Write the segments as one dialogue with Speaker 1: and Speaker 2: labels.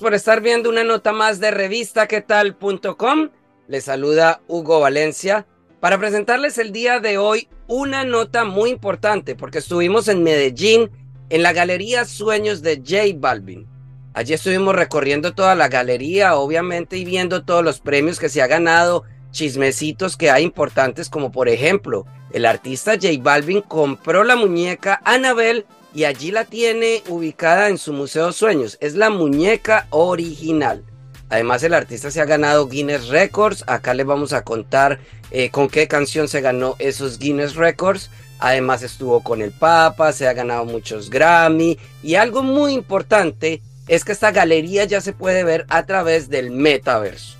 Speaker 1: Por estar viendo una nota más de revistaquetal.com. Les saluda Hugo Valencia para presentarles el día de hoy una nota muy importante porque estuvimos en Medellín en la Galería Sueños de J Balvin. Allí estuvimos recorriendo toda la galería, obviamente, y viendo todos los premios que se ha ganado, chismecitos que hay importantes, como por ejemplo, el artista J Balvin compró la muñeca Annabelle y allí la tiene ubicada en su Museo Sueños. Es la muñeca original. Además, el artista se ha ganado Guinness Records. Acá les vamos a contar eh, con qué canción se ganó esos Guinness Records. Además, estuvo con el Papa, se ha ganado muchos Grammy. Y algo muy importante es que esta galería ya se puede ver a través del metaverso.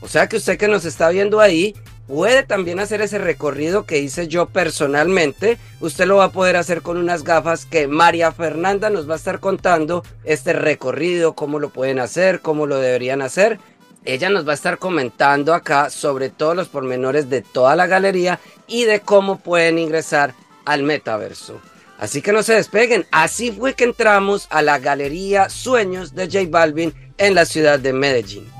Speaker 1: O sea que usted que nos está viendo ahí puede también hacer ese recorrido que hice yo personalmente. Usted lo va a poder hacer con unas gafas que María Fernanda nos va a estar contando este recorrido, cómo lo pueden hacer, cómo lo deberían hacer. Ella nos va a estar comentando acá sobre todos los pormenores de toda la galería y de cómo pueden ingresar al metaverso. Así que no se despeguen. Así fue que entramos a la galería Sueños de J Balvin en la ciudad de Medellín.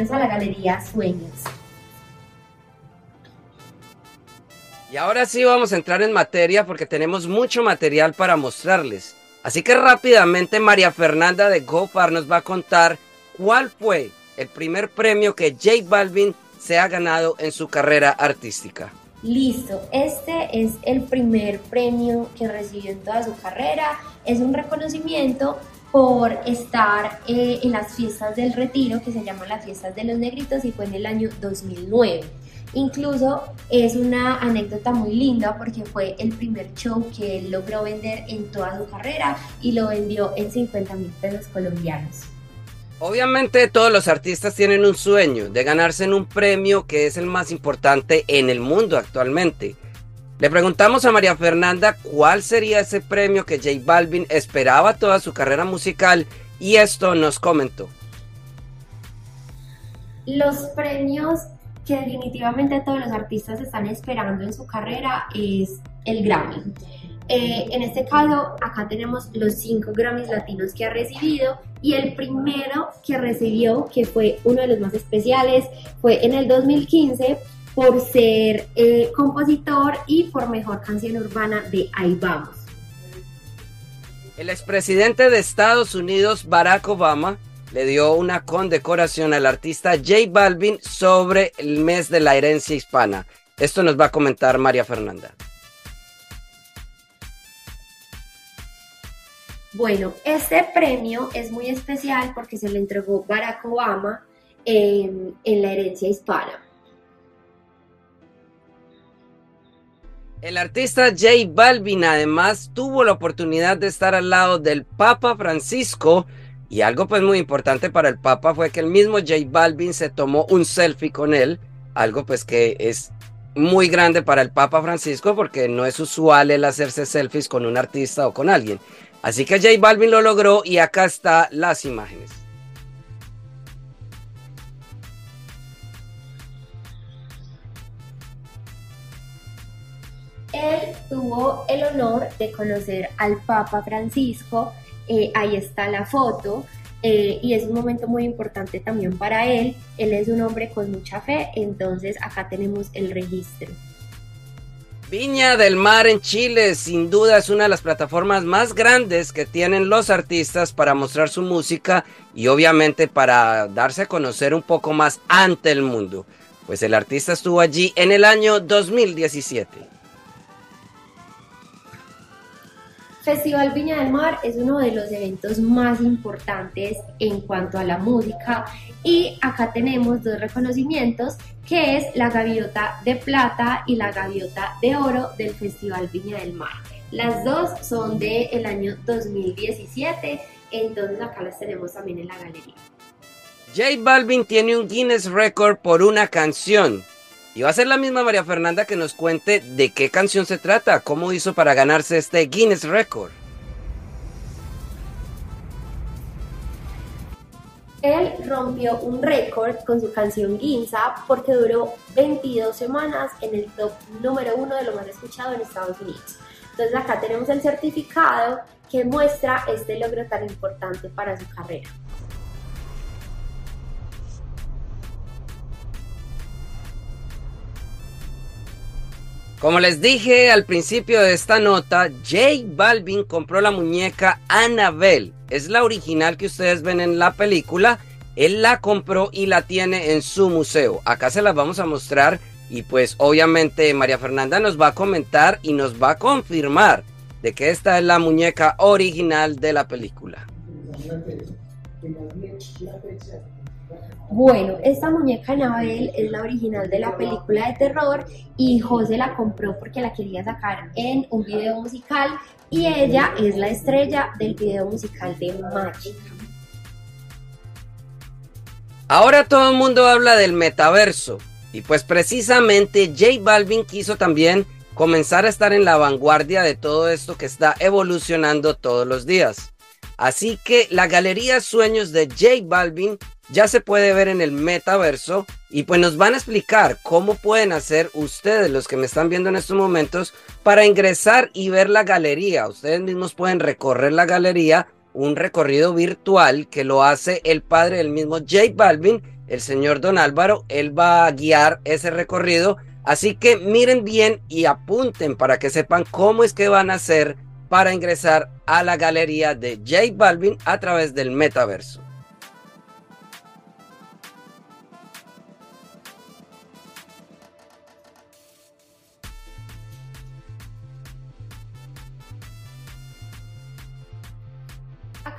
Speaker 2: Bienvenidos a la Galería Sueños.
Speaker 1: Y ahora sí vamos a entrar en materia porque tenemos mucho material para mostrarles. Así que rápidamente María Fernanda de GoFar nos va a contar cuál fue el primer premio que J Balvin se ha ganado en su carrera artística.
Speaker 2: Listo, este es el primer premio que recibió en toda su carrera. Es un reconocimiento por estar eh, en las fiestas del retiro que se llaman las fiestas de los negritos y fue en el año 2009. Incluso es una anécdota muy linda porque fue el primer show que él logró vender en toda su carrera y lo vendió en 50 mil pesos colombianos.
Speaker 1: Obviamente todos los artistas tienen un sueño de ganarse en un premio que es el más importante en el mundo actualmente. Le preguntamos a María Fernanda cuál sería ese premio que J Balvin esperaba toda su carrera musical y esto nos comentó.
Speaker 2: Los premios que definitivamente todos los artistas están esperando en su carrera es el Grammy. Eh, en este caso, acá tenemos los cinco Grammys latinos que ha recibido y el primero que recibió, que fue uno de los más especiales, fue en el 2015 por ser eh, compositor y por mejor canción urbana de Ahí Vamos.
Speaker 1: El expresidente de Estados Unidos, Barack Obama, le dio una condecoración al artista J Balvin sobre el mes de la herencia hispana. Esto nos va a comentar María Fernanda.
Speaker 2: Bueno, este premio es muy especial porque se lo entregó Barack Obama en la herencia hispana.
Speaker 1: El artista J Balvin además tuvo la oportunidad de estar al lado del Papa Francisco y algo pues muy importante para el Papa fue que el mismo J Balvin se tomó un selfie con él, algo pues que es muy grande para el Papa Francisco porque no es usual el hacerse selfies con un artista o con alguien. Así que J Balvin lo logró y acá están las imágenes.
Speaker 2: Él tuvo el honor de conocer al Papa Francisco, eh, ahí está la foto, eh, y es un momento muy importante también para él. Él es un hombre con mucha fe, entonces acá tenemos el registro.
Speaker 1: Viña del Mar en Chile sin duda es una de las plataformas más grandes que tienen los artistas para mostrar su música y obviamente para darse a conocer un poco más ante el mundo. Pues el artista estuvo allí en el año 2017.
Speaker 2: Festival Viña del Mar es uno de los eventos más importantes en cuanto a la música y acá tenemos dos reconocimientos que es la gaviota de plata y la gaviota de oro del Festival Viña del Mar. Las dos son del el año 2017, entonces acá las tenemos también en la galería.
Speaker 1: J Balvin tiene un Guinness Record por una canción. Y va a ser la misma María Fernanda que nos cuente de qué canción se trata, cómo hizo para ganarse este Guinness Record.
Speaker 2: Él rompió un récord con su canción Ginza porque duró 22 semanas en el top número uno de lo más escuchado en Estados Unidos. Entonces acá tenemos el certificado que muestra este logro tan importante para su carrera.
Speaker 1: Como les dije al principio de esta nota, J Balvin compró la muñeca Annabelle. Es la original que ustedes ven en la película. Él la compró y la tiene en su museo. Acá se las vamos a mostrar y pues obviamente María Fernanda nos va a comentar y nos va a confirmar de que esta es la muñeca original de la película.
Speaker 2: Bueno, esta muñeca Anabel es la original de la película de terror y José la compró porque la quería sacar en un video musical y ella es la estrella del video musical de Magic.
Speaker 1: Ahora todo el mundo habla del metaverso y pues precisamente J Balvin quiso también comenzar a estar en la vanguardia de todo esto que está evolucionando todos los días. Así que la Galería Sueños de J Balvin ya se puede ver en el metaverso y pues nos van a explicar cómo pueden hacer ustedes, los que me están viendo en estos momentos, para ingresar y ver la galería. Ustedes mismos pueden recorrer la galería, un recorrido virtual que lo hace el padre del mismo J Balvin, el señor Don Álvaro. Él va a guiar ese recorrido. Así que miren bien y apunten para que sepan cómo es que van a hacer para ingresar a la galería de J Balvin a través del metaverso.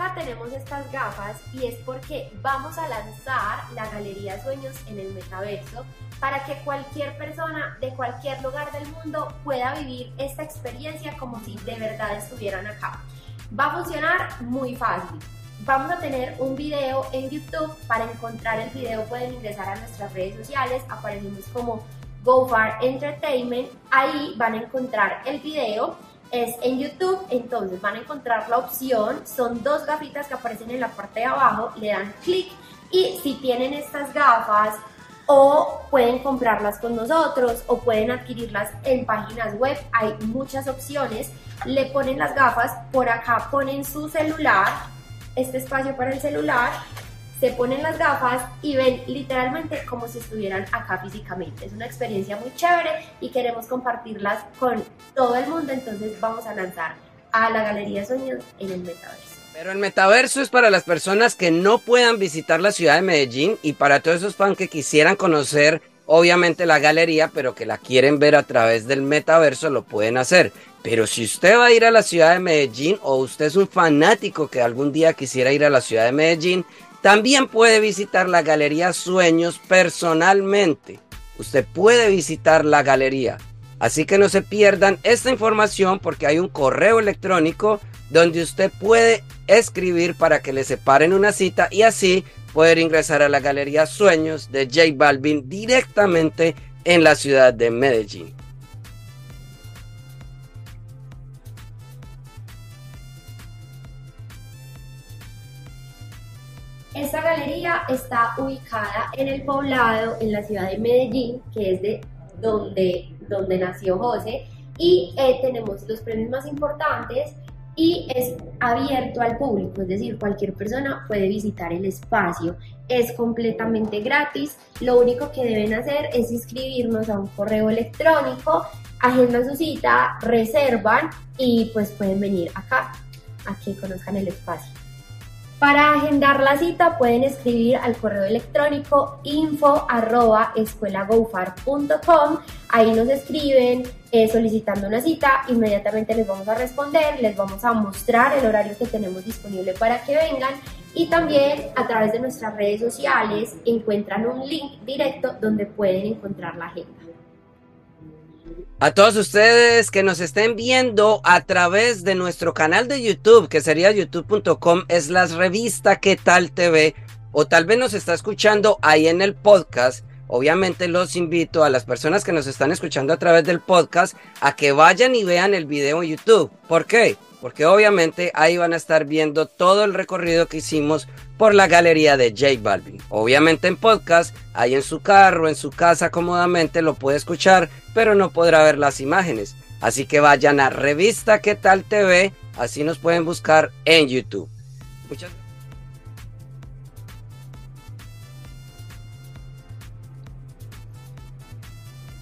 Speaker 2: Acá tenemos estas gafas y es porque vamos a lanzar la Galería Sueños en el metaverso para que cualquier persona de cualquier lugar del mundo pueda vivir esta experiencia como si de verdad estuvieran acá. Va a funcionar muy fácil. Vamos a tener un video en YouTube. Para encontrar el video pueden ingresar a nuestras redes sociales. Aparecemos como GoFar Entertainment. Ahí van a encontrar el video es en YouTube, entonces van a encontrar la opción, son dos gafitas que aparecen en la parte de abajo, le dan clic y si tienen estas gafas o pueden comprarlas con nosotros o pueden adquirirlas en páginas web, hay muchas opciones, le ponen las gafas, por acá ponen su celular, este espacio para el celular se ponen las gafas y ven literalmente como si estuvieran acá físicamente. Es una experiencia muy chévere y queremos compartirlas con todo el mundo, entonces vamos a lanzar a la Galería Sueños en el metaverso.
Speaker 1: Pero el metaverso es para las personas que no puedan visitar la ciudad de Medellín y para todos esos fans que quisieran conocer obviamente la galería, pero que la quieren ver a través del metaverso, lo pueden hacer. Pero si usted va a ir a la ciudad de Medellín o usted es un fanático que algún día quisiera ir a la ciudad de Medellín, también puede visitar la Galería Sueños personalmente. Usted puede visitar la galería. Así que no se pierdan esta información porque hay un correo electrónico donde usted puede escribir para que le separen una cita y así poder ingresar a la Galería Sueños de J Balvin directamente en la ciudad de Medellín.
Speaker 2: Esta galería está ubicada en el poblado, en la ciudad de Medellín, que es de donde, donde nació José, y eh, tenemos los premios más importantes y es abierto al público, es decir, cualquier persona puede visitar el espacio, es completamente gratis, lo único que deben hacer es inscribirnos a un correo electrónico, agendan su cita, reservan y pues pueden venir acá a que conozcan el espacio. Para agendar la cita pueden escribir al correo electrónico info arroba Ahí nos escriben eh, solicitando una cita, inmediatamente les vamos a responder, les vamos a mostrar el horario que tenemos disponible para que vengan y también a través de nuestras redes sociales encuentran un link directo donde pueden encontrar la agenda.
Speaker 1: A todos ustedes que nos estén viendo a través de nuestro canal de YouTube, que sería youtube.com, es la revista ¿Qué tal TV? O tal vez nos está escuchando ahí en el podcast. Obviamente los invito a las personas que nos están escuchando a través del podcast a que vayan y vean el video en YouTube. ¿Por qué? porque obviamente ahí van a estar viendo todo el recorrido que hicimos por la galería de J Balvin. Obviamente en podcast, ahí en su carro, en su casa cómodamente lo puede escuchar, pero no podrá ver las imágenes. Así que vayan a Revista ¿Qué tal TV? Así nos pueden buscar en YouTube. Muchas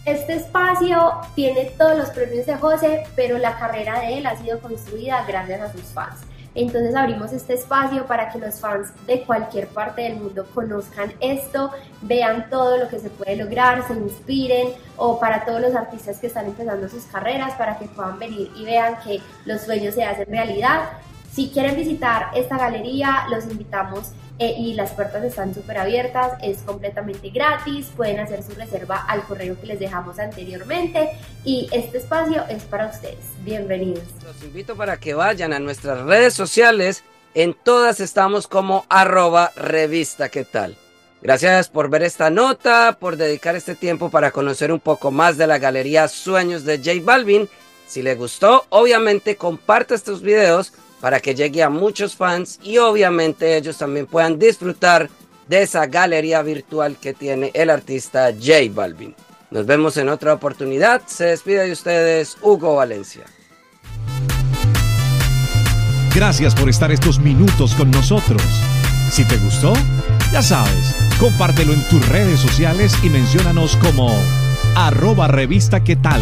Speaker 2: Este espacio tiene todos los premios de José, pero la carrera de él ha sido construida gracias a sus fans. Entonces abrimos este espacio para que los fans de cualquier parte del mundo conozcan esto, vean todo lo que se puede lograr, se inspiren o para todos los artistas que están empezando sus carreras para que puedan venir y vean que los sueños se hacen realidad. Si quieren visitar esta galería, los invitamos eh, y las puertas están súper abiertas, es completamente gratis, pueden hacer su reserva al correo que les dejamos anteriormente y este espacio es para ustedes. Bienvenidos.
Speaker 1: Los invito para que vayan a nuestras redes sociales, en todas estamos como arroba revista, ¿qué tal? Gracias por ver esta nota, por dedicar este tiempo para conocer un poco más de la galería Sueños de J Balvin. Si les gustó, obviamente comparte estos videos para que llegue a muchos fans y obviamente ellos también puedan disfrutar de esa galería virtual que tiene el artista J Balvin. Nos vemos en otra oportunidad. Se despide de ustedes Hugo Valencia.
Speaker 3: Gracias por estar estos minutos con nosotros. Si te gustó, ya sabes, compártelo en tus redes sociales y menciónanos como arroba revista tal.